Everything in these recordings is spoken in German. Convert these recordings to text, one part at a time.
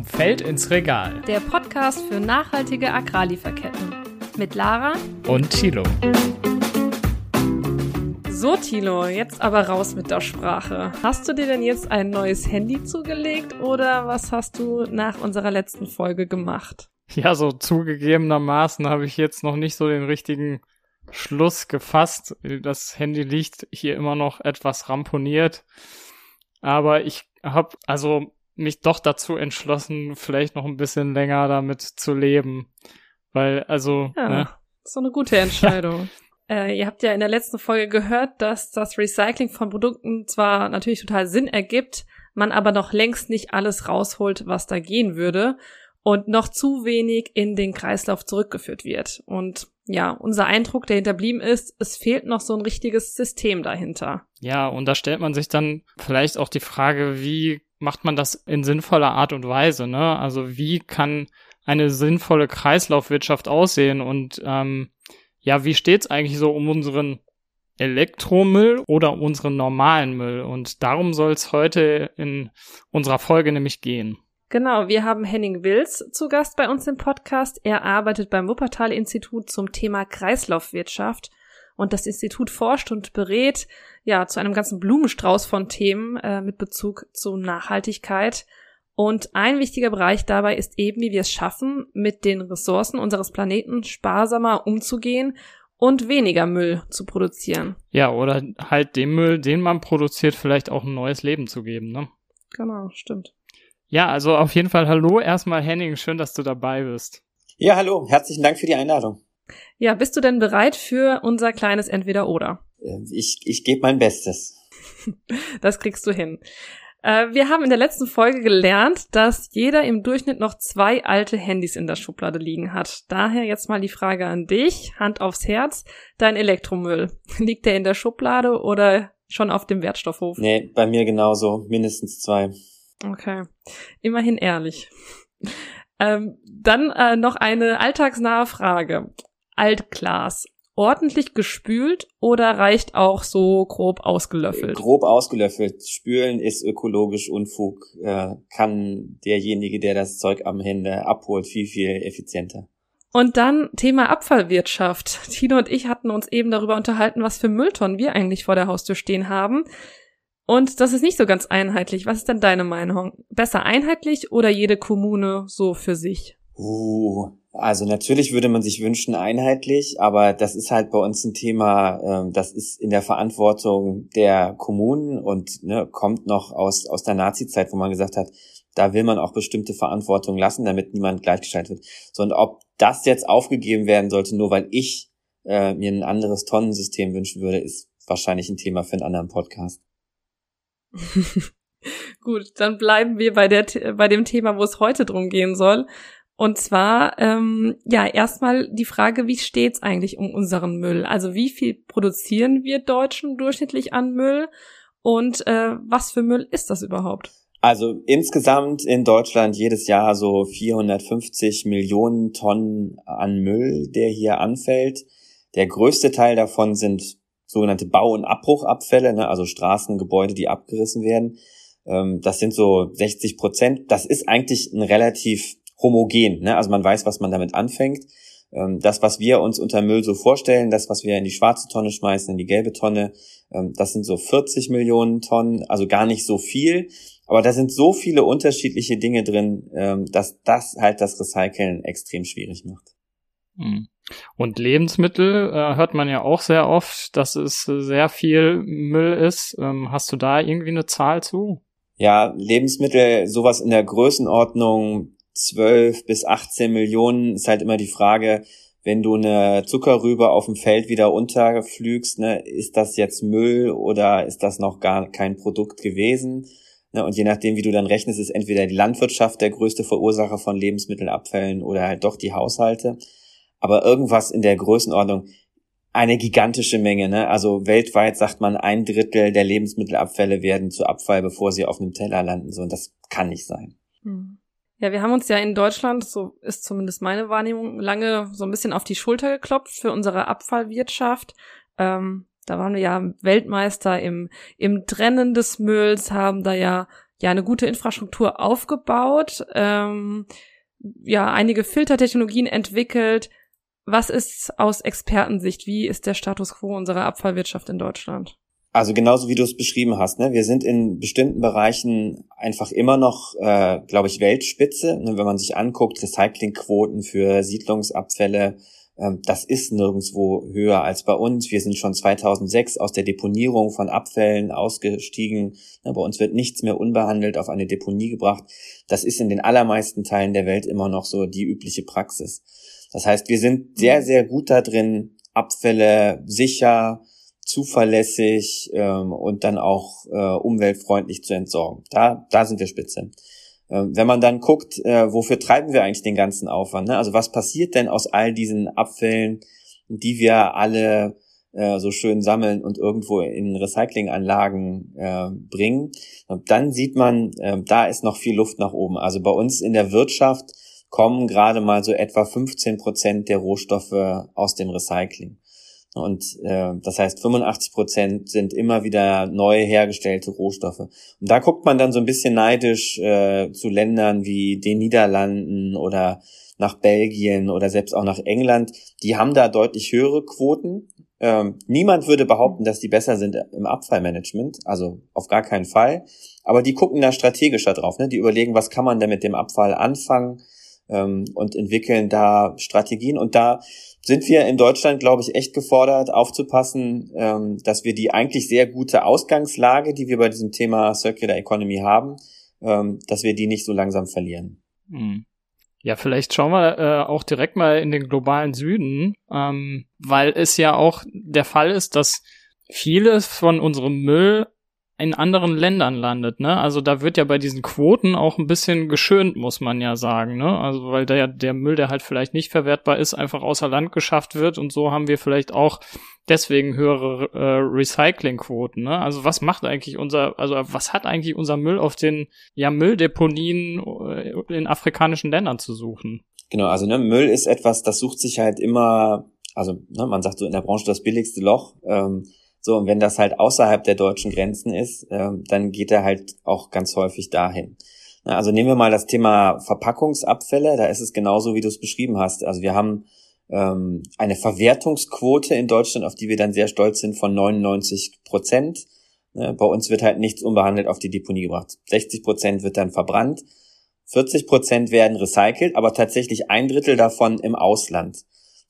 Vom Feld ins Regal. Der Podcast für nachhaltige Agrarlieferketten. Mit Lara und Thilo. So, Thilo, jetzt aber raus mit der Sprache. Hast du dir denn jetzt ein neues Handy zugelegt oder was hast du nach unserer letzten Folge gemacht? Ja, so zugegebenermaßen habe ich jetzt noch nicht so den richtigen Schluss gefasst. Das Handy liegt hier immer noch etwas ramponiert. Aber ich habe also mich doch dazu entschlossen, vielleicht noch ein bisschen länger damit zu leben. Weil, also. Ja, ne? so eine gute Entscheidung. Äh, ihr habt ja in der letzten Folge gehört, dass das Recycling von Produkten zwar natürlich total Sinn ergibt, man aber noch längst nicht alles rausholt, was da gehen würde und noch zu wenig in den Kreislauf zurückgeführt wird. Und ja, unser Eindruck, der hinterblieben ist, es fehlt noch so ein richtiges System dahinter. Ja, und da stellt man sich dann vielleicht auch die Frage, wie macht man das in sinnvoller Art und Weise, ne? Also wie kann eine sinnvolle Kreislaufwirtschaft aussehen und ähm, ja, wie steht's eigentlich so um unseren Elektromüll oder unseren normalen Müll? Und darum soll es heute in unserer Folge nämlich gehen. Genau, wir haben Henning Wills zu Gast bei uns im Podcast. Er arbeitet beim Wuppertal-Institut zum Thema Kreislaufwirtschaft und das Institut forscht und berät ja zu einem ganzen Blumenstrauß von Themen äh, mit Bezug zu Nachhaltigkeit. Und ein wichtiger Bereich dabei ist eben, wie wir es schaffen, mit den Ressourcen unseres Planeten sparsamer umzugehen und weniger Müll zu produzieren. Ja, oder halt dem Müll, den man produziert, vielleicht auch ein neues Leben zu geben, ne? Genau, stimmt. Ja, also auf jeden Fall hallo erstmal Henning, schön, dass du dabei bist. Ja, hallo, herzlichen Dank für die Einladung. Ja, bist du denn bereit für unser kleines Entweder-Oder? Äh, ich, ich gebe mein Bestes. das kriegst du hin. Äh, wir haben in der letzten Folge gelernt, dass jeder im Durchschnitt noch zwei alte Handys in der Schublade liegen hat. Daher jetzt mal die Frage an dich, Hand aufs Herz, dein Elektromüll. Liegt der in der Schublade oder schon auf dem Wertstoffhof? Nee, bei mir genauso, mindestens zwei. Okay. Immerhin ehrlich. Ähm, dann äh, noch eine alltagsnahe Frage. Altglas. Ordentlich gespült oder reicht auch so grob ausgelöffelt? Grob ausgelöffelt. Spülen ist ökologisch Unfug. Äh, kann derjenige, der das Zeug am Hände abholt, viel, viel effizienter. Und dann Thema Abfallwirtschaft. Tino und ich hatten uns eben darüber unterhalten, was für Mülltonnen wir eigentlich vor der Haustür stehen haben. Und das ist nicht so ganz einheitlich. Was ist denn deine Meinung? Besser einheitlich oder jede Kommune so für sich? Uh, also natürlich würde man sich wünschen einheitlich, aber das ist halt bei uns ein Thema, ähm, das ist in der Verantwortung der Kommunen und ne, kommt noch aus, aus der Nazi-Zeit, wo man gesagt hat, da will man auch bestimmte Verantwortung lassen, damit niemand gleichgestellt wird. So, und ob das jetzt aufgegeben werden sollte, nur weil ich äh, mir ein anderes Tonnensystem wünschen würde, ist wahrscheinlich ein Thema für einen anderen Podcast. Gut, dann bleiben wir bei, der, bei dem Thema, wo es heute drum gehen soll. Und zwar, ähm, ja, erstmal die Frage, wie steht's eigentlich um unseren Müll? Also wie viel produzieren wir Deutschen durchschnittlich an Müll? Und äh, was für Müll ist das überhaupt? Also insgesamt in Deutschland jedes Jahr so 450 Millionen Tonnen an Müll, der hier anfällt. Der größte Teil davon sind sogenannte Bau- und Abbruchabfälle, ne, also Straßen, Gebäude, die abgerissen werden. Ähm, das sind so 60 Prozent. Das ist eigentlich ein relativ homogen. Ne? Also man weiß, was man damit anfängt. Ähm, das, was wir uns unter Müll so vorstellen, das, was wir in die schwarze Tonne schmeißen, in die gelbe Tonne, ähm, das sind so 40 Millionen Tonnen, also gar nicht so viel. Aber da sind so viele unterschiedliche Dinge drin, ähm, dass das halt das Recyceln extrem schwierig macht. Hm. Und Lebensmittel äh, hört man ja auch sehr oft, dass es sehr viel Müll ist. Ähm, hast du da irgendwie eine Zahl zu? Ja, Lebensmittel, sowas in der Größenordnung 12 bis 18 Millionen ist halt immer die Frage, wenn du eine Zuckerrübe auf dem Feld wieder unterflügst, ne, ist das jetzt Müll oder ist das noch gar kein Produkt gewesen? Ne, und je nachdem, wie du dann rechnest, ist entweder die Landwirtschaft der größte Verursacher von Lebensmittelabfällen oder halt doch die Haushalte aber irgendwas in der Größenordnung, eine gigantische Menge. Ne? Also weltweit sagt man, ein Drittel der Lebensmittelabfälle werden zu Abfall, bevor sie auf einem Teller landen. So, und das kann nicht sein. Hm. Ja, wir haben uns ja in Deutschland, so ist zumindest meine Wahrnehmung, lange so ein bisschen auf die Schulter geklopft für unsere Abfallwirtschaft. Ähm, da waren wir ja Weltmeister im, im Trennen des Mülls, haben da ja ja eine gute Infrastruktur aufgebaut, ähm, ja einige Filtertechnologien entwickelt. Was ist aus Expertensicht? Wie ist der Status quo unserer Abfallwirtschaft in Deutschland? Also genauso wie du es beschrieben hast, ne? wir sind in bestimmten Bereichen einfach immer noch, äh, glaube ich, Weltspitze. Ne? Wenn man sich anguckt, Recyclingquoten für Siedlungsabfälle, ähm, das ist nirgendwo höher als bei uns. Wir sind schon 2006 aus der Deponierung von Abfällen ausgestiegen. Ne? Bei uns wird nichts mehr unbehandelt auf eine Deponie gebracht. Das ist in den allermeisten Teilen der Welt immer noch so die übliche Praxis. Das heißt, wir sind sehr, sehr gut da drin, Abfälle sicher, zuverlässig ähm, und dann auch äh, umweltfreundlich zu entsorgen. Da, da sind wir spitze. Ähm, wenn man dann guckt, äh, wofür treiben wir eigentlich den ganzen Aufwand? Ne? Also was passiert denn aus all diesen Abfällen, die wir alle äh, so schön sammeln und irgendwo in Recyclinganlagen äh, bringen? Und dann sieht man, äh, da ist noch viel Luft nach oben. Also bei uns in der Wirtschaft kommen gerade mal so etwa 15 Prozent der Rohstoffe aus dem Recycling. Und äh, das heißt, 85 Prozent sind immer wieder neu hergestellte Rohstoffe. Und da guckt man dann so ein bisschen neidisch äh, zu Ländern wie den Niederlanden oder nach Belgien oder selbst auch nach England. Die haben da deutlich höhere Quoten. Ähm, niemand würde behaupten, dass die besser sind im Abfallmanagement, also auf gar keinen Fall. Aber die gucken da strategischer drauf. Ne? Die überlegen, was kann man denn mit dem Abfall anfangen ähm, und entwickeln da Strategien. Und da sind wir in Deutschland, glaube ich, echt gefordert, aufzupassen, ähm, dass wir die eigentlich sehr gute Ausgangslage, die wir bei diesem Thema Circular Economy haben, ähm, dass wir die nicht so langsam verlieren. Hm. Ja, vielleicht schauen wir äh, auch direkt mal in den globalen Süden, ähm, weil es ja auch der Fall ist, dass vieles von unserem Müll in anderen Ländern landet, ne? Also da wird ja bei diesen Quoten auch ein bisschen geschönt, muss man ja sagen, ne? Also weil der, der Müll, der halt vielleicht nicht verwertbar ist, einfach außer Land geschafft wird und so haben wir vielleicht auch deswegen höhere äh, Recyclingquoten, ne? Also was macht eigentlich unser, also was hat eigentlich unser Müll auf den ja Mülldeponien äh, in afrikanischen Ländern zu suchen? Genau, also ne, Müll ist etwas, das sucht sich halt immer, also ne, man sagt so in der Branche das billigste Loch. Ähm, so, und wenn das halt außerhalb der deutschen Grenzen ist, äh, dann geht er halt auch ganz häufig dahin. Also nehmen wir mal das Thema Verpackungsabfälle, da ist es genauso, wie du es beschrieben hast. Also wir haben ähm, eine Verwertungsquote in Deutschland, auf die wir dann sehr stolz sind, von 99 Prozent. Äh, bei uns wird halt nichts unbehandelt auf die Deponie gebracht. 60 Prozent wird dann verbrannt, 40 Prozent werden recycelt, aber tatsächlich ein Drittel davon im Ausland.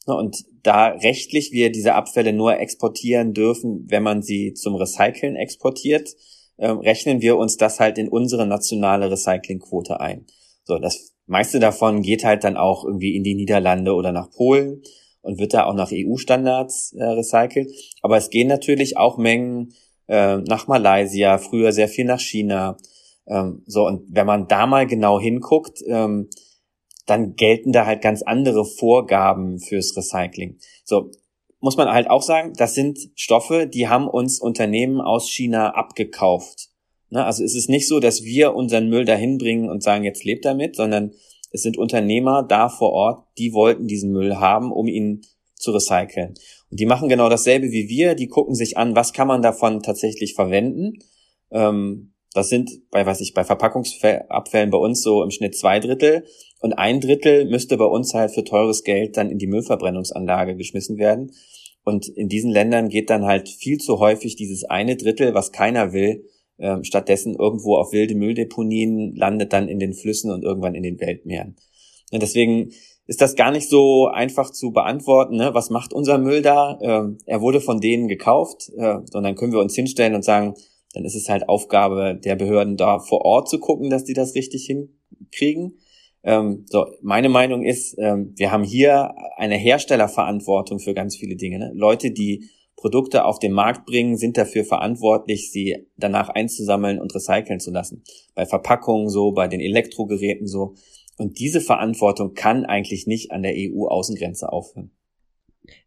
Ne, und da rechtlich wir diese Abfälle nur exportieren dürfen, wenn man sie zum Recyceln exportiert, äh, rechnen wir uns das halt in unsere nationale Recyclingquote ein. So, das meiste davon geht halt dann auch irgendwie in die Niederlande oder nach Polen und wird da auch nach EU-Standards äh, recycelt. Aber es gehen natürlich auch Mengen äh, nach Malaysia, früher sehr viel nach China. Ähm, so, und wenn man da mal genau hinguckt, ähm, dann gelten da halt ganz andere Vorgaben fürs Recycling. So, muss man halt auch sagen, das sind Stoffe, die haben uns Unternehmen aus China abgekauft. Ne? Also es ist nicht so, dass wir unseren Müll dahin bringen und sagen, jetzt lebt damit, sondern es sind Unternehmer da vor Ort, die wollten diesen Müll haben, um ihn zu recyceln. Und die machen genau dasselbe wie wir, die gucken sich an, was kann man davon tatsächlich verwenden. Ähm, das sind bei, was ich, bei Verpackungsabfällen bei uns so im Schnitt zwei Drittel. Und ein Drittel müsste bei uns halt für teures Geld dann in die Müllverbrennungsanlage geschmissen werden. Und in diesen Ländern geht dann halt viel zu häufig dieses eine Drittel, was keiner will, äh, stattdessen irgendwo auf wilde Mülldeponien, landet dann in den Flüssen und irgendwann in den Weltmeeren. Und deswegen ist das gar nicht so einfach zu beantworten, ne? was macht unser Müll da? Ähm, er wurde von denen gekauft, äh, sondern können wir uns hinstellen und sagen, dann ist es halt Aufgabe der Behörden da vor Ort zu gucken, dass die das richtig hinkriegen. Ähm, so, meine Meinung ist, ähm, wir haben hier eine Herstellerverantwortung für ganz viele Dinge. Ne? Leute, die Produkte auf den Markt bringen, sind dafür verantwortlich, sie danach einzusammeln und recyceln zu lassen. Bei Verpackungen so, bei den Elektrogeräten so. Und diese Verantwortung kann eigentlich nicht an der EU-Außengrenze aufhören.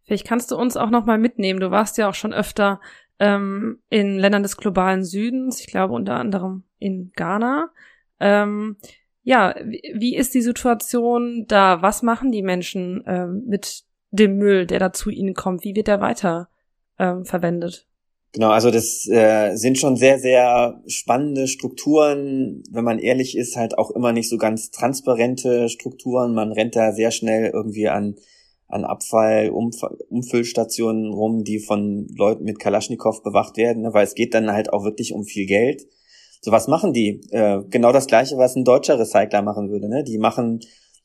Vielleicht kannst du uns auch noch mal mitnehmen. Du warst ja auch schon öfter ähm, in Ländern des globalen Südens, ich glaube unter anderem in Ghana. Ähm, ja, wie ist die Situation da? Was machen die Menschen ähm, mit dem Müll, der da zu ihnen kommt? Wie wird der weiter ähm, verwendet? Genau, also das äh, sind schon sehr, sehr spannende Strukturen, wenn man ehrlich ist, halt auch immer nicht so ganz transparente Strukturen. Man rennt da sehr schnell irgendwie an, an Abfall, rum, die von Leuten mit Kalaschnikow bewacht werden, ne? weil es geht dann halt auch wirklich um viel Geld. So was machen die? Äh, genau das gleiche, was ein deutscher Recycler machen würde. Ne? Die machen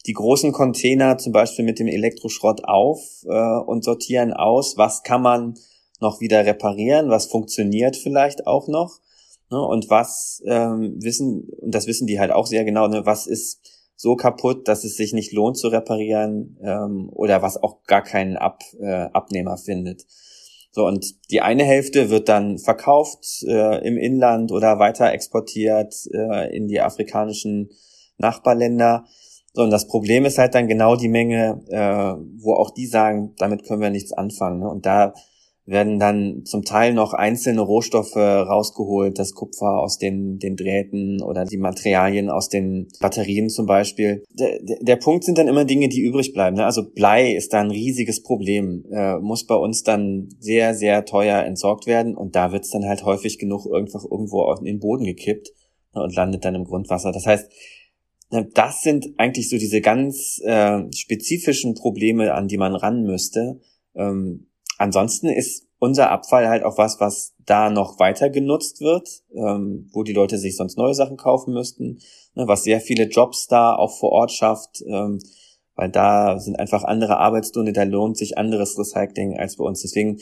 die großen Container zum Beispiel mit dem Elektroschrott auf äh, und sortieren aus, was kann man noch wieder reparieren, was funktioniert vielleicht auch noch ne, und was ähm, wissen, und das wissen die halt auch sehr genau, ne, was ist so kaputt, dass es sich nicht lohnt zu reparieren ähm, oder was auch gar keinen Ab, äh, Abnehmer findet. So, und die eine Hälfte wird dann verkauft äh, im Inland oder weiter exportiert äh, in die afrikanischen Nachbarländer. So, und das Problem ist halt dann genau die Menge, äh, wo auch die sagen, damit können wir nichts anfangen. Ne? Und da werden dann zum Teil noch einzelne Rohstoffe rausgeholt, das Kupfer aus den, den Drähten oder die Materialien aus den Batterien zum Beispiel. Der, der, Punkt sind dann immer Dinge, die übrig bleiben. Ne? Also Blei ist da ein riesiges Problem, äh, muss bei uns dann sehr, sehr teuer entsorgt werden und da wird's dann halt häufig genug einfach irgendwo in den Boden gekippt ne, und landet dann im Grundwasser. Das heißt, ne, das sind eigentlich so diese ganz äh, spezifischen Probleme, an die man ran müsste. Ähm, Ansonsten ist unser Abfall halt auch was, was da noch weiter genutzt wird, ähm, wo die Leute sich sonst neue Sachen kaufen müssten, ne, was sehr viele Jobs da auch vor Ort schafft, ähm, weil da sind einfach andere Arbeitsstunde, da lohnt sich anderes Recycling als bei uns. Deswegen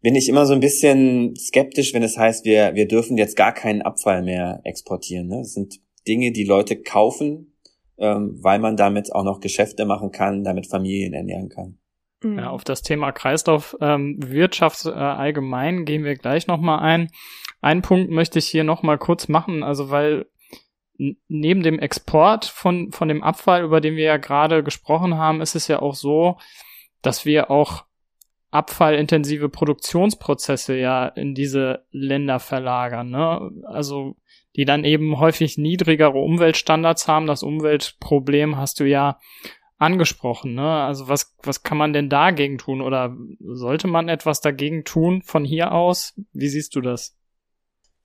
bin ich immer so ein bisschen skeptisch, wenn es heißt, wir, wir dürfen jetzt gar keinen Abfall mehr exportieren. Ne? Das sind Dinge, die Leute kaufen, ähm, weil man damit auch noch Geschäfte machen kann, damit Familien ernähren kann. Mhm. Ja, auf das Thema Kreislaufwirtschaft ähm, äh, allgemein gehen wir gleich nochmal ein. Einen Punkt möchte ich hier nochmal kurz machen, also weil neben dem Export von, von dem Abfall, über den wir ja gerade gesprochen haben, ist es ja auch so, dass wir auch abfallintensive Produktionsprozesse ja in diese Länder verlagern. Ne? Also die dann eben häufig niedrigere Umweltstandards haben. Das Umweltproblem hast du ja angesprochen. Ne? Also was, was kann man denn dagegen tun oder sollte man etwas dagegen tun von hier aus? Wie siehst du das?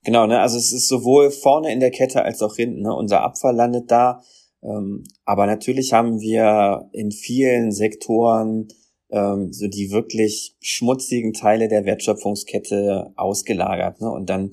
Genau, ne? also es ist sowohl vorne in der Kette als auch hinten. Ne? Unser Abfall landet da. Ähm, aber natürlich haben wir in vielen Sektoren ähm, so die wirklich schmutzigen Teile der Wertschöpfungskette ausgelagert. Ne? Und dann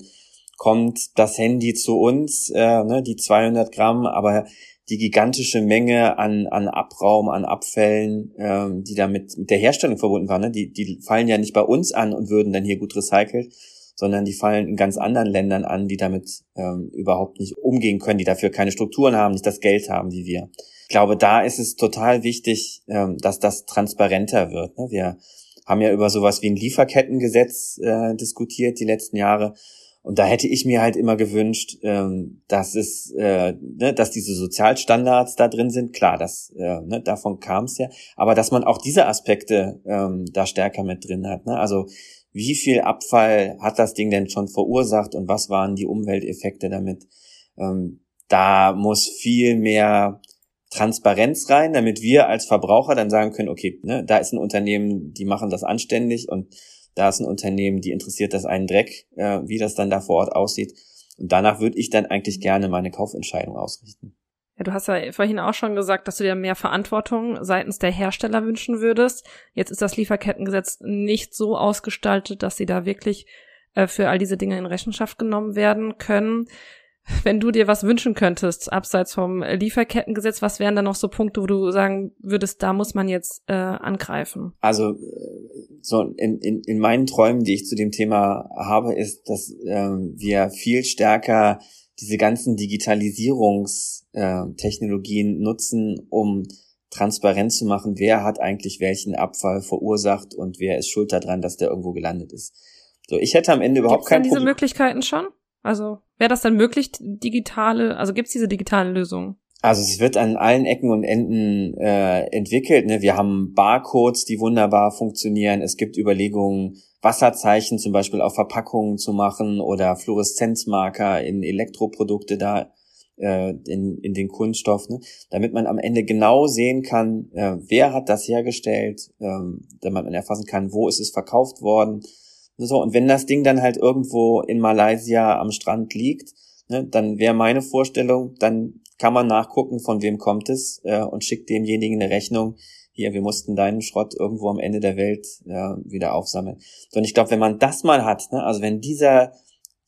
kommt das Handy zu uns, äh, ne, die 200 Gramm, aber die gigantische Menge an, an Abraum, an Abfällen, ähm, die damit mit der Herstellung verbunden waren, ne? die, die fallen ja nicht bei uns an und würden dann hier gut recycelt, sondern die fallen in ganz anderen Ländern an, die damit ähm, überhaupt nicht umgehen können, die dafür keine Strukturen haben, nicht das Geld haben wie wir. Ich glaube, da ist es total wichtig, ähm, dass das transparenter wird. Ne? Wir haben ja über sowas wie ein Lieferkettengesetz äh, diskutiert die letzten Jahre und da hätte ich mir halt immer gewünscht, ähm, dass es, äh, ne, dass diese Sozialstandards da drin sind. Klar, das, äh, ne, davon kam es ja, aber dass man auch diese Aspekte ähm, da stärker mit drin hat. Ne? Also wie viel Abfall hat das Ding denn schon verursacht und was waren die Umwelteffekte damit? Ähm, da muss viel mehr Transparenz rein, damit wir als Verbraucher dann sagen können, okay, ne, da ist ein Unternehmen, die machen das anständig und da ist ein Unternehmen, die interessiert das einen Dreck, äh, wie das dann da vor Ort aussieht. Und danach würde ich dann eigentlich gerne meine Kaufentscheidung ausrichten. Ja, du hast ja vorhin auch schon gesagt, dass du dir mehr Verantwortung seitens der Hersteller wünschen würdest. Jetzt ist das Lieferkettengesetz nicht so ausgestaltet, dass sie da wirklich äh, für all diese Dinge in Rechenschaft genommen werden können wenn du dir was wünschen könntest, abseits vom Lieferkettengesetz, was wären da noch so Punkte, wo du sagen würdest, da muss man jetzt äh, angreifen? Also so in, in, in meinen Träumen, die ich zu dem Thema habe, ist, dass ähm, wir viel stärker diese ganzen Digitalisierungstechnologien äh, nutzen, um transparent zu machen, wer hat eigentlich welchen Abfall verursacht und wer ist schuld daran, dass der irgendwo gelandet ist. So, ich hätte am Ende überhaupt Gibt's kein diese Möglichkeiten schon? Also wäre das dann möglich, digitale, also gibt's diese digitalen Lösungen? Also es wird an allen Ecken und Enden äh, entwickelt. Ne? Wir haben Barcodes, die wunderbar funktionieren. Es gibt Überlegungen, Wasserzeichen zum Beispiel auf Verpackungen zu machen oder Fluoreszenzmarker in Elektroprodukte da äh, in, in den Kunststoff, ne? damit man am Ende genau sehen kann, äh, wer hat das hergestellt, äh, damit man erfassen kann, wo ist es verkauft worden, So, und wenn das Ding dann halt irgendwo in Malaysia am Strand liegt, ne, dann wäre meine Vorstellung, dann kann man nachgucken, von wem kommt es äh, und schickt demjenigen eine Rechnung. Hier, wir mussten deinen Schrott irgendwo am Ende der Welt äh, wieder aufsammeln. So, und ich glaube, wenn man das mal hat, ne, also wenn dieser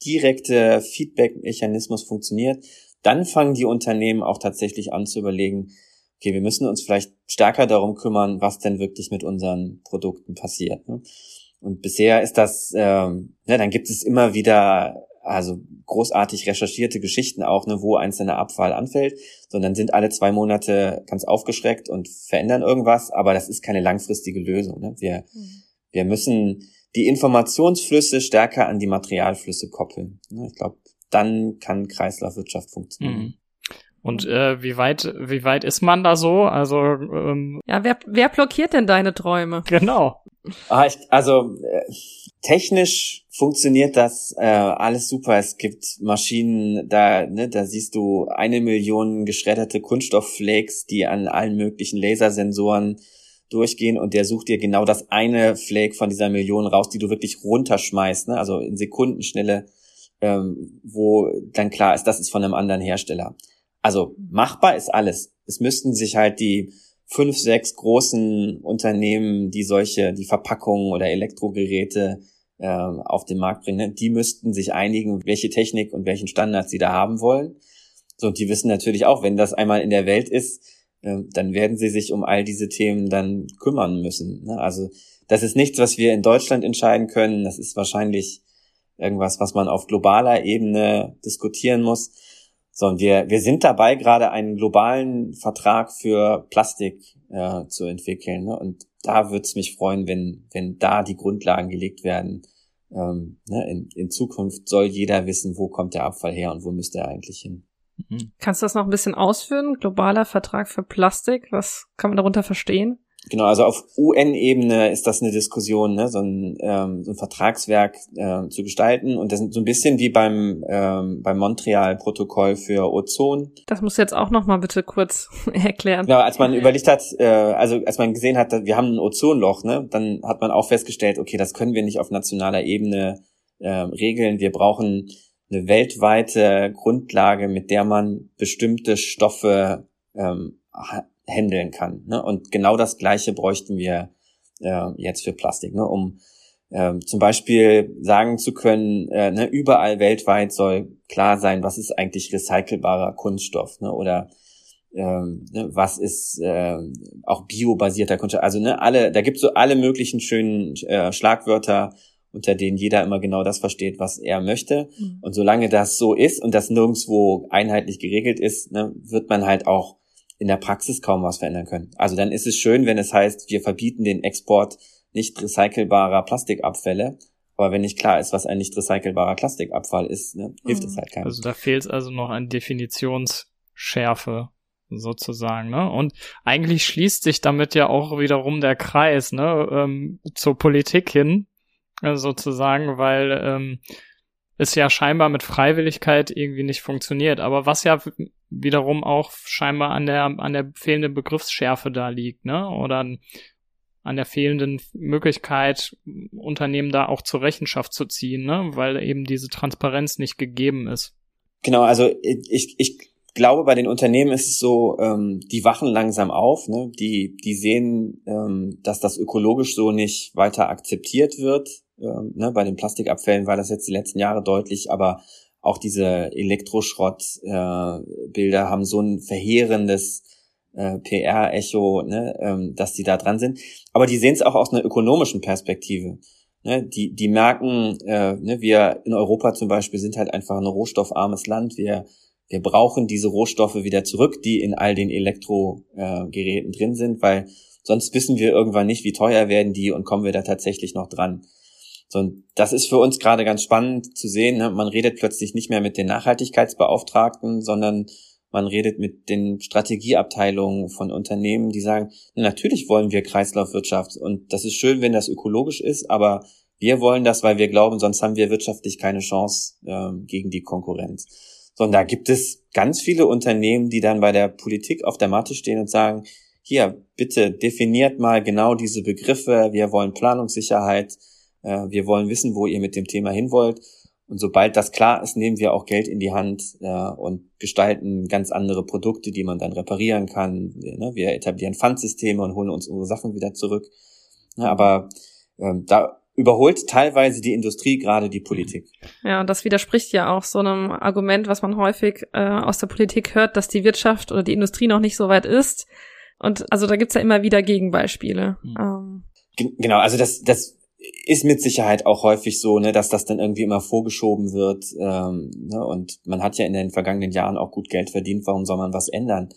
direkte Feedback-Mechanismus funktioniert, dann fangen die Unternehmen auch tatsächlich an zu überlegen, okay, wir müssen uns vielleicht stärker darum kümmern, was denn wirklich mit unseren Produkten passiert. Ne? Und bisher ist das, ähm, ja, dann gibt es immer wieder also großartig recherchierte Geschichten auch, ne, wo einzelner Abfall anfällt, sondern sind alle zwei Monate ganz aufgeschreckt und verändern irgendwas, aber das ist keine langfristige Lösung. Ne? Wir, mhm. wir müssen die Informationsflüsse stärker an die Materialflüsse koppeln. Ne? Ich glaube, dann kann Kreislaufwirtschaft funktionieren. Mhm. Und äh, wie weit, wie weit ist man da so? Also ähm, ja, wer, wer blockiert denn deine Träume? Genau. Ah, ich, also äh, technisch funktioniert das äh, alles super. Es gibt Maschinen, da, ne, da siehst du eine Million geschredderte Kunststoffflakes, die an allen möglichen Lasersensoren durchgehen und der sucht dir genau das eine Flake von dieser Million raus, die du wirklich runterschmeißt, ne? also in Sekundenschnelle, ähm, wo dann klar ist, das ist von einem anderen Hersteller. Also machbar ist alles. Es müssten sich halt die fünf, sechs großen Unternehmen, die solche, die Verpackungen oder Elektrogeräte äh, auf den Markt bringen, ne, die müssten sich einigen, welche Technik und welchen Standard sie da haben wollen. So, und die wissen natürlich auch, wenn das einmal in der Welt ist, äh, dann werden sie sich um all diese Themen dann kümmern müssen. Ne? Also das ist nichts, was wir in Deutschland entscheiden können. Das ist wahrscheinlich irgendwas, was man auf globaler Ebene diskutieren muss. So, und wir, wir sind dabei, gerade einen globalen Vertrag für Plastik äh, zu entwickeln. Ne? Und da würde es mich freuen, wenn, wenn da die Grundlagen gelegt werden. Ähm, ne? in, in Zukunft soll jeder wissen, wo kommt der Abfall her und wo müsste er eigentlich hin. Mhm. Kannst du das noch ein bisschen ausführen? Globaler Vertrag für Plastik, was kann man darunter verstehen? Genau, also auf UN-Ebene ist das eine Diskussion, ne, so ein, ähm, so ein Vertragswerk äh, zu gestalten. Und das ist so ein bisschen wie beim, ähm, beim Montreal-Protokoll für Ozon. Das muss jetzt auch noch mal bitte kurz erklären. Genau, als man überlegt hat, äh, also als man gesehen hat, wir haben ein Ozonloch, ne, dann hat man auch festgestellt, okay, das können wir nicht auf nationaler Ebene äh, regeln. Wir brauchen eine weltweite Grundlage, mit der man bestimmte Stoffe ähm, handeln kann. Ne? Und genau das Gleiche bräuchten wir äh, jetzt für Plastik, ne? um äh, zum Beispiel sagen zu können, äh, ne, überall weltweit soll klar sein, was ist eigentlich recycelbarer Kunststoff ne? oder ähm, ne, was ist äh, auch biobasierter Kunststoff. Also ne, alle, da gibt's so alle möglichen schönen äh, Schlagwörter, unter denen jeder immer genau das versteht, was er möchte. Mhm. Und solange das so ist und das nirgendwo einheitlich geregelt ist, ne, wird man halt auch in der Praxis kaum was verändern können. Also dann ist es schön, wenn es heißt, wir verbieten den Export nicht recycelbarer Plastikabfälle. Aber wenn nicht klar ist, was ein nicht recycelbarer Plastikabfall ist, ne, hilft mhm. es halt keinem. Also da fehlt es also noch an Definitionsschärfe sozusagen, ne? Und eigentlich schließt sich damit ja auch wiederum der Kreis, ne, ähm, zur Politik hin, äh, sozusagen, weil ähm, es ja scheinbar mit Freiwilligkeit irgendwie nicht funktioniert. Aber was ja wiederum auch scheinbar an der, an der fehlenden Begriffsschärfe da liegt, ne? Oder an der fehlenden Möglichkeit, Unternehmen da auch zur Rechenschaft zu ziehen, ne? Weil eben diese Transparenz nicht gegeben ist. Genau, also ich, ich glaube, bei den Unternehmen ist es so, ähm, die wachen langsam auf, ne? die, die sehen, ähm, dass das ökologisch so nicht weiter akzeptiert wird. Ähm, ne? Bei den Plastikabfällen war das jetzt die letzten Jahre deutlich, aber auch diese Elektroschrottbilder äh, haben so ein verheerendes äh, PR-Echo, ne, ähm, dass die da dran sind. Aber die sehen es auch aus einer ökonomischen Perspektive. Ne, die, die merken, äh, ne, wir in Europa zum Beispiel sind halt einfach ein rohstoffarmes Land. Wir, wir brauchen diese Rohstoffe wieder zurück, die in all den Elektrogeräten äh, drin sind, weil sonst wissen wir irgendwann nicht, wie teuer werden die und kommen wir da tatsächlich noch dran. So, und das ist für uns gerade ganz spannend zu sehen. Ne? Man redet plötzlich nicht mehr mit den Nachhaltigkeitsbeauftragten, sondern man redet mit den Strategieabteilungen von Unternehmen, die sagen, natürlich wollen wir Kreislaufwirtschaft und das ist schön, wenn das ökologisch ist, aber wir wollen das, weil wir glauben, sonst haben wir wirtschaftlich keine Chance äh, gegen die Konkurrenz. Sondern da gibt es ganz viele Unternehmen, die dann bei der Politik auf der Matte stehen und sagen, hier, bitte definiert mal genau diese Begriffe, wir wollen Planungssicherheit, Äh, wir wollen wissen, wo ihr mit dem Thema hin wollt. Und sobald das klar ist, nehmen wir auch Geld in die Hand äh, und gestalten ganz andere Produkte, die man dann reparieren kann. Ne? Wir etablieren Pfandsysteme und holen uns unsere Sachen wieder zurück. Ja, aber ähm, da überholt teilweise die Industrie gerade die Politik. Ja, und das widerspricht ja auch so einem Argument, was man häufig äh, aus der Politik hört, dass die Wirtschaft oder die Industrie noch nicht so weit ist. Und also da gibt's ja immer wieder Gegenbeispiele. Mhm. Ähm. Genau, also das, das ist mit Sicherheit auch häufig so, ne, dass das dann irgendwie immer vorgeschoben wird. Ähm, ne, und man hat ja in den vergangenen Jahren auch gut Geld verdient. Warum soll man was ändern?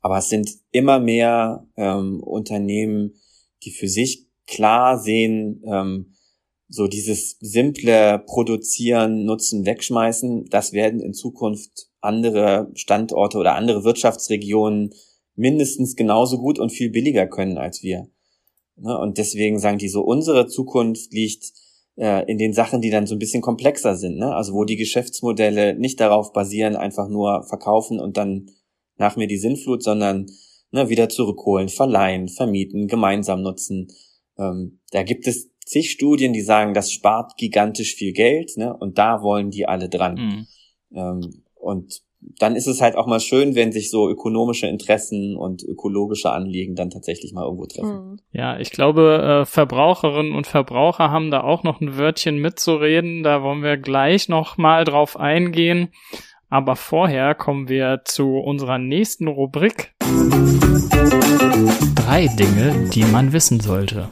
Aber es sind immer mehr ähm, Unternehmen, die für sich klar sehen, ähm, so dieses simple Produzieren, Nutzen, Wegschmeißen, das werden in Zukunft andere Standorte oder andere Wirtschaftsregionen mindestens genauso gut und viel billiger können als wir. Ne? Und deswegen sagen die so, unsere Zukunft liegt äh, in den Sachen, die dann so ein bisschen komplexer sind. Ne? Also wo die Geschäftsmodelle nicht darauf basieren, einfach nur verkaufen und dann nach mir die Sinnflut, sondern ne, wieder zurückholen, verleihen, vermieten, gemeinsam nutzen. Ähm, da gibt es zig Studien, die sagen, das spart gigantisch viel Geld, ne? Und da wollen die alle dran. Mhm. Ähm, und dann ist es halt auch mal schön, wenn sich so ökonomische Interessen und ökologische Anliegen dann tatsächlich mal irgendwo treffen. Mhm. Ja, ich glaube, äh, Verbraucherinnen und Verbraucher haben da auch noch ein Wörtchen mitzureden. Da wollen wir gleich noch mal drauf eingehen. Aber vorher kommen wir zu unserer nächsten Rubrik. Drei Dinge, die man wissen sollte.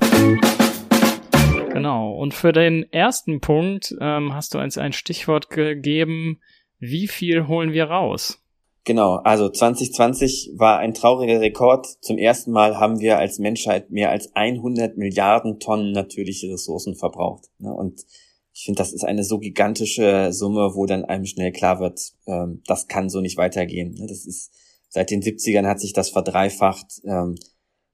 Genau. Und für den ersten Punkt ähm, hast du uns ein Stichwort gegeben, wie viel holen wir raus? Genau, also 2020 war ein trauriger Rekord. Zum ersten Mal haben wir als Menschheit mehr als 100 Milliarden Tonnen natürliche Ressourcen verbraucht. Ne? Und ich finde, das ist eine so gigantische Summe, wo dann einem schnell klar wird, ähm, das kann so nicht weitergehen. Ne? Das ist seit den 70ern hat sich das verdreifacht. Ähm,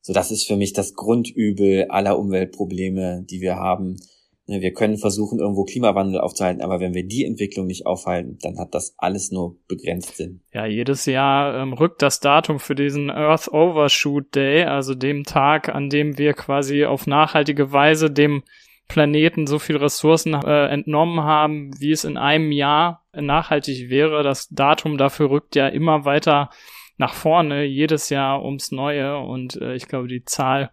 so, das ist für mich das Grundübel aller Umweltprobleme, die wir haben. Ne, wir können versuchen, irgendwo Klimawandel aufzuhalten, aber wenn wir die Entwicklung nicht aufhalten, dann hat das alles nur begrenzt Sinn. Ja, jedes Jahr ähm, rückt das Datum für diesen Earth Overshoot Day, also dem Tag, an dem wir quasi auf nachhaltige Weise dem Planeten so viel Ressourcen äh, entnommen haben, wie es in einem Jahr nachhaltig wäre. Das Datum dafür rückt ja immer weiter nach vorne, jedes Jahr ums Neue und äh, ich glaube, die Zahl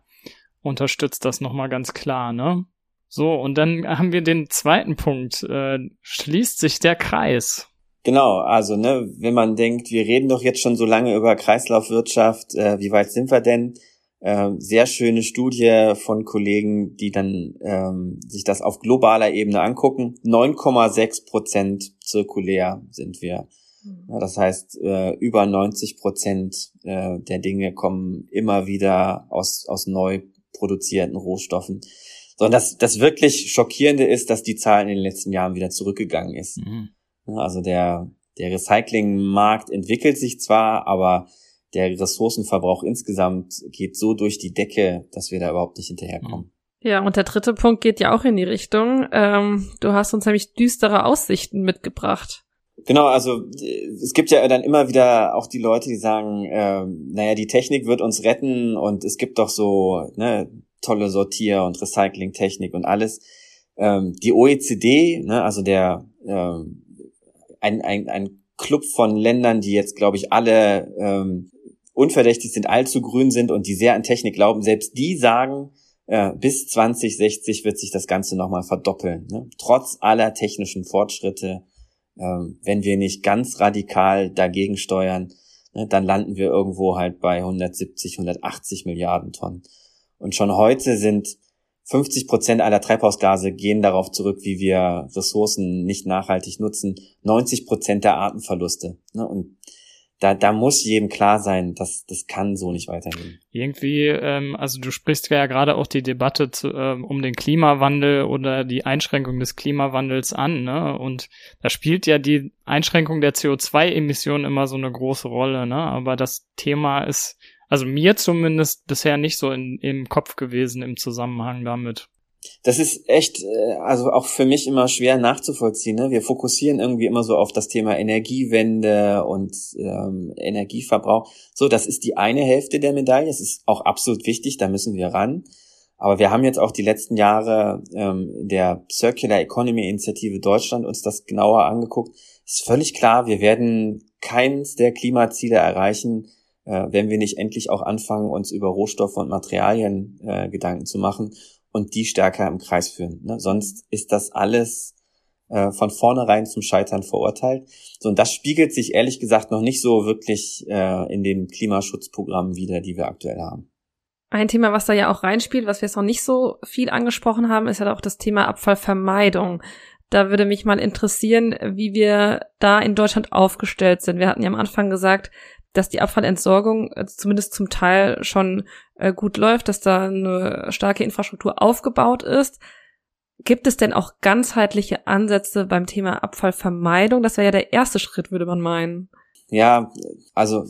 unterstützt das nochmal ganz klar, ne? So, und dann haben wir den zweiten Punkt. Äh, schließt sich der Kreis. Genau, also ne, wenn man denkt, wir reden doch jetzt schon so lange über Kreislaufwirtschaft, äh, wie weit sind wir denn? Äh, sehr schöne Studie von Kollegen, die dann ähm, sich das auf globaler Ebene angucken. 9,6 Prozent zirkulär sind wir. Mhm. Ja, das heißt, äh, über 90 Prozent äh, der Dinge kommen immer wieder aus, aus neu produzierten Rohstoffen. Sondern das, das wirklich Schockierende ist, dass die Zahl in den letzten Jahren wieder zurückgegangen ist. Mhm. Also der, der Recyclingmarkt entwickelt sich zwar, aber der Ressourcenverbrauch insgesamt geht so durch die Decke, dass wir da überhaupt nicht hinterherkommen. Mhm. Ja, und der dritte Punkt geht ja auch in die Richtung. Ähm, du hast uns nämlich düstere Aussichten mitgebracht. Genau, also es gibt ja dann immer wieder auch die Leute, die sagen, äh, naja, die Technik wird uns retten und es gibt doch so ne, tolle Sortier- und Recyclingtechnik und alles. Ähm, die OECD, ne, also der ähm, ein, ein, ein Club von Ländern, die jetzt, glaube ich, alle ähm, unverdächtig sind, allzu grün sind und die sehr an Technik glauben, selbst die sagen, äh, bis 2060 wird sich das Ganze nochmal verdoppeln. Ne? Trotz aller technischen Fortschritte, ähm, wenn wir nicht ganz radikal dagegen steuern, ne, dann landen wir irgendwo halt bei 170, 180 Milliarden Tonnen. Und schon heute sind 50 Prozent aller Treibhausgase gehen darauf zurück, wie wir Ressourcen nicht nachhaltig nutzen. 90 Prozent der Artenverluste. Ne? Und da, da muss jedem klar sein, dass das kann so nicht weitergehen. Irgendwie, ähm, also du sprichst ja gerade auch die Debatte zu, ähm, um den Klimawandel oder die Einschränkung des Klimawandels an, ne? Und da spielt ja die Einschränkung der CO2-Emissionen immer so eine große Rolle, ne? Aber das Thema ist also mir zumindest bisher nicht so in, im Kopf gewesen im Zusammenhang damit. Das ist echt, äh, also auch für mich immer schwer nachzuvollziehen. Ne? Wir fokussieren irgendwie immer so auf das Thema Energiewende und ähm, Energieverbrauch. So, das ist die eine Hälfte der Medaille. Es ist auch absolut wichtig, da müssen wir ran. Aber wir haben jetzt auch die letzten Jahre ähm, der Circular Economy Initiative Deutschland uns das genauer angeguckt. Ist völlig klar, wir werden keins der Klimaziele erreichen, äh, wenn wir nicht endlich auch anfangen, uns über Rohstoffe und Materialien äh, Gedanken zu machen und die stärker im Kreis führen. Ne? Sonst ist das alles äh, von vornherein zum Scheitern verurteilt. So, und das spiegelt sich ehrlich gesagt noch nicht so wirklich äh, in den Klimaschutzprogrammen wider, die wir aktuell haben. Ein Thema, was da ja auch reinspielt, was wir jetzt noch nicht so viel angesprochen haben, ist ja auch das Thema Abfallvermeidung. Da würde mich mal interessieren, wie wir da in Deutschland aufgestellt sind. Wir hatten ja am Anfang gesagt, dass die Abfallentsorgung äh, zumindest zum Teil schon äh, gut läuft, dass da eine starke Infrastruktur aufgebaut ist. Gibt es denn auch ganzheitliche Ansätze beim Thema Abfallvermeidung? Das wäre ja der erste Schritt, würde man meinen. Ja, also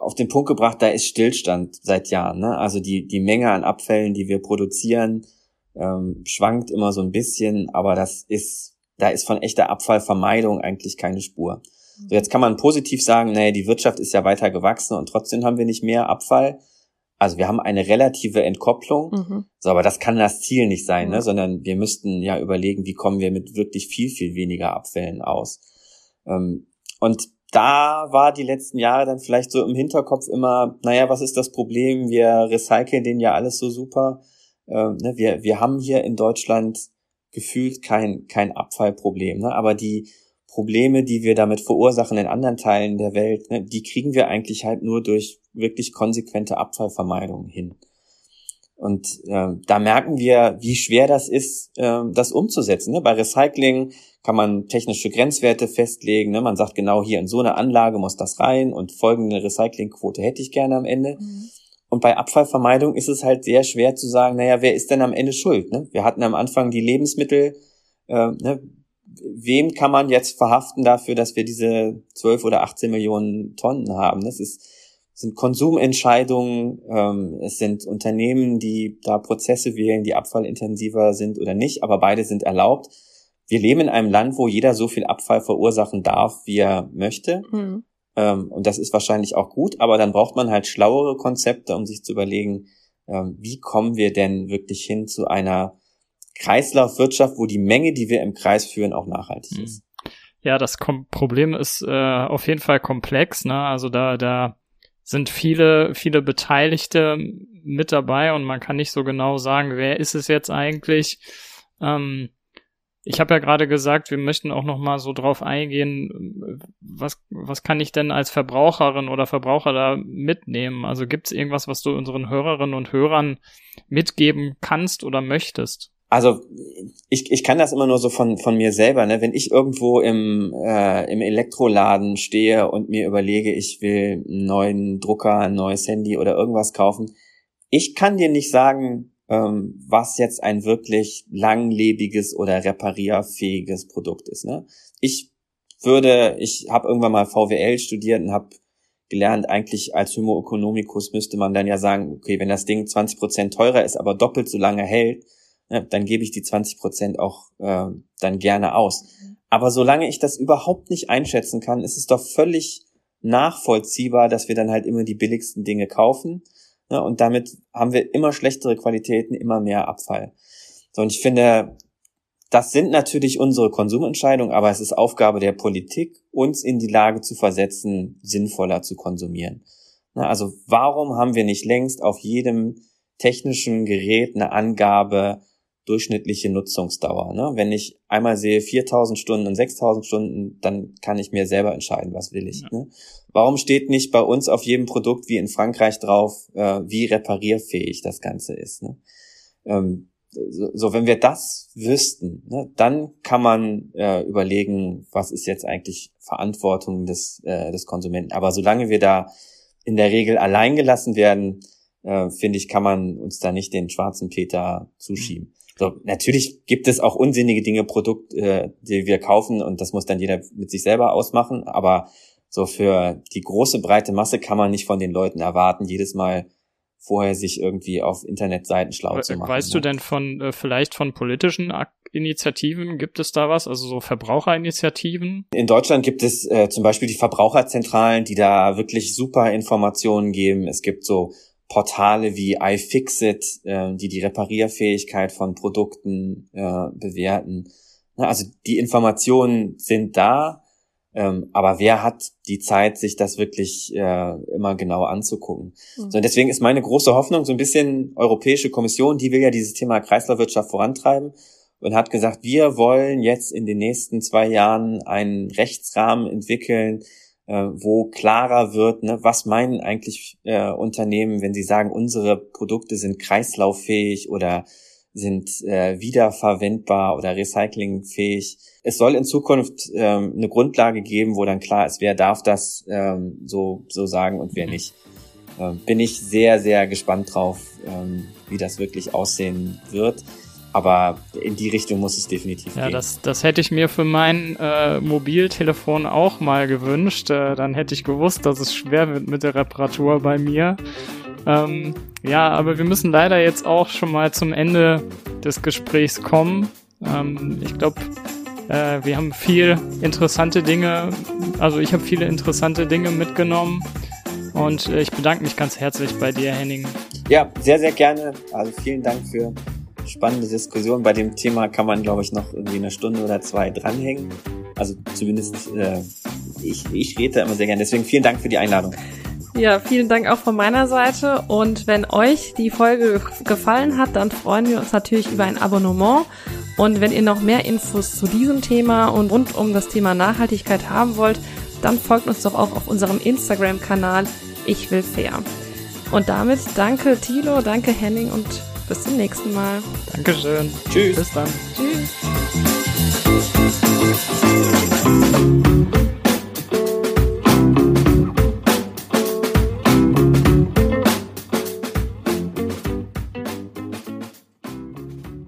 auf den Punkt gebracht, da ist Stillstand seit Jahren. Ne? Also die, die Menge an Abfällen, die wir produzieren, ähm, schwankt immer so ein bisschen, aber das ist, da ist von echter Abfallvermeidung eigentlich keine Spur. So, jetzt kann man positiv sagen, naja, die Wirtschaft ist ja weiter gewachsen und trotzdem haben wir nicht mehr Abfall. Also wir haben eine relative Entkopplung, mhm. so, aber das kann das Ziel nicht sein, ne? sondern wir müssten ja überlegen, wie kommen wir mit wirklich viel, viel weniger Abfällen aus. Ähm, und da war die letzten Jahre dann vielleicht so im Hinterkopf immer, naja, was ist das Problem? Wir recyceln den ja alles so super. Ähm, ne? wir, wir haben hier in Deutschland gefühlt kein, kein Abfallproblem, ne? aber die Probleme, die wir damit verursachen in anderen Teilen der Welt, ne, die kriegen wir eigentlich halt nur durch wirklich konsequente Abfallvermeidung hin. Und äh, da merken wir, wie schwer das ist, äh, das umzusetzen. Ne? Bei Recycling kann man technische Grenzwerte festlegen. Ne? Man sagt genau, hier in so eine Anlage muss das rein und folgende Recyclingquote hätte ich gerne am Ende. Mhm. Und bei Abfallvermeidung ist es halt sehr schwer zu sagen, naja, wer ist denn am Ende schuld? Ne? Wir hatten am Anfang die Lebensmittel, äh, ne? Wem kann man jetzt verhaften dafür, dass wir diese 12 oder 18 Millionen Tonnen haben? Das ist, sind Konsumentscheidungen, ähm, es sind Unternehmen, die da Prozesse wählen, die abfallintensiver sind oder nicht, aber beide sind erlaubt. Wir leben in einem Land, wo jeder so viel Abfall verursachen darf, wie er möchte. Mhm. Ähm, und das ist wahrscheinlich auch gut, aber dann braucht man halt schlauere Konzepte, um sich zu überlegen, ähm, wie kommen wir denn wirklich hin zu einer Kreislaufwirtschaft, wo die Menge, die wir im Kreis führen, auch nachhaltig hm. ist. Ja, das Kom Problem ist äh, auf jeden Fall komplex. Ne? Also da, da sind viele, viele Beteiligte mit dabei und man kann nicht so genau sagen, wer ist es jetzt eigentlich. Ähm, ich habe ja gerade gesagt, wir möchten auch noch mal so drauf eingehen, was, was kann ich denn als Verbraucherin oder Verbraucher da mitnehmen? Also gibt es irgendwas, was du unseren Hörerinnen und Hörern mitgeben kannst oder möchtest? Also ich, ich kann das immer nur so von, von mir selber, ne? Wenn ich irgendwo im, äh, im Elektroladen stehe und mir überlege, ich will einen neuen Drucker, ein neues Handy oder irgendwas kaufen, ich kann dir nicht sagen, ähm, was jetzt ein wirklich langlebiges oder reparierfähiges Produkt ist. Ne? Ich würde, ich habe irgendwann mal VWL studiert und habe gelernt, eigentlich als Homo economicus müsste man dann ja sagen, okay, wenn das Ding 20 Prozent teurer ist, aber doppelt so lange hält, ja, dann gebe ich die 20 Prozent auch äh, dann gerne aus. Aber solange ich das überhaupt nicht einschätzen kann, ist es doch völlig nachvollziehbar, dass wir dann halt immer die billigsten Dinge kaufen. Ne, und damit haben wir immer schlechtere Qualitäten, immer mehr Abfall. So, und ich finde, das sind natürlich unsere Konsumentscheidungen, aber es ist Aufgabe der Politik, uns in die Lage zu versetzen, sinnvoller zu konsumieren. Ne, also warum haben wir nicht längst auf jedem technischen Gerät eine Angabe, durchschnittliche Nutzungsdauer. Ne? Wenn ich einmal sehe 4000 Stunden und 6000 Stunden, dann kann ich mir selber entscheiden, was will ich. Ja. Ne? Warum steht nicht bei uns auf jedem Produkt wie in Frankreich drauf, äh, wie reparierfähig das Ganze ist? Ne? Ähm, so, so, wenn wir das wüssten, ne, dann kann man äh, überlegen, was ist jetzt eigentlich Verantwortung des, äh, des Konsumenten. Aber solange wir da in der Regel allein gelassen werden, äh, finde ich, kann man uns da nicht den schwarzen Peter zuschieben. So, natürlich gibt es auch unsinnige Dinge, Produkt, äh, die wir kaufen und das muss dann jeder mit sich selber ausmachen. Aber so für die große breite Masse kann man nicht von den Leuten erwarten, jedes Mal vorher sich irgendwie auf Internetseiten schlau zu machen. Weißt ne? du denn von äh, vielleicht von politischen Initiativen gibt es da was, also so Verbraucherinitiativen? In Deutschland gibt es äh, zum Beispiel die Verbraucherzentralen, die da wirklich super Informationen geben. Es gibt so Portale wie iFixit, äh, die die Reparierfähigkeit von Produkten äh, bewerten. Also die Informationen sind da, ähm, aber wer hat die Zeit, sich das wirklich äh, immer genau anzugucken? Mhm. So, deswegen ist meine große Hoffnung so ein bisschen Europäische Kommission, die will ja dieses Thema Kreislaufwirtschaft vorantreiben und hat gesagt, wir wollen jetzt in den nächsten zwei Jahren einen Rechtsrahmen entwickeln, wo klarer wird, ne, was meinen eigentlich äh, Unternehmen, wenn sie sagen, unsere Produkte sind kreislauffähig oder sind äh, wiederverwendbar oder recyclingfähig. Es soll in Zukunft ähm, eine Grundlage geben, wo dann klar ist, wer darf das ähm, so, so sagen und wer nicht. Ähm, bin ich sehr, sehr gespannt drauf, ähm, wie das wirklich aussehen wird. Aber in die Richtung muss es definitiv ja, gehen. Ja, das, das hätte ich mir für mein äh, Mobiltelefon auch mal gewünscht. Äh, dann hätte ich gewusst, dass es schwer wird mit der Reparatur bei mir. Ähm, ja, aber wir müssen leider jetzt auch schon mal zum Ende des Gesprächs kommen. Ähm, ich glaube, äh, wir haben viel interessante Dinge, also ich habe viele interessante Dinge mitgenommen. Und äh, ich bedanke mich ganz herzlich bei dir, Henning. Ja, sehr, sehr gerne. Also vielen Dank für spannende Diskussion. Bei dem Thema kann man, glaube ich, noch irgendwie eine Stunde oder zwei dranhängen. Also zumindest äh, ich, ich rede da immer sehr gerne. Deswegen vielen Dank für die Einladung. Ja, vielen Dank auch von meiner Seite. Und wenn euch die Folge gefallen hat, dann freuen wir uns natürlich über ein Abonnement. Und wenn ihr noch mehr Infos zu diesem Thema und rund um das Thema Nachhaltigkeit haben wollt, dann folgt uns doch auch auf unserem Instagram-Kanal Ich will fair. Und damit danke Thilo, danke Henning und bis zum nächsten Mal. Dankeschön. Tschüss. Bis dann. Tschüss.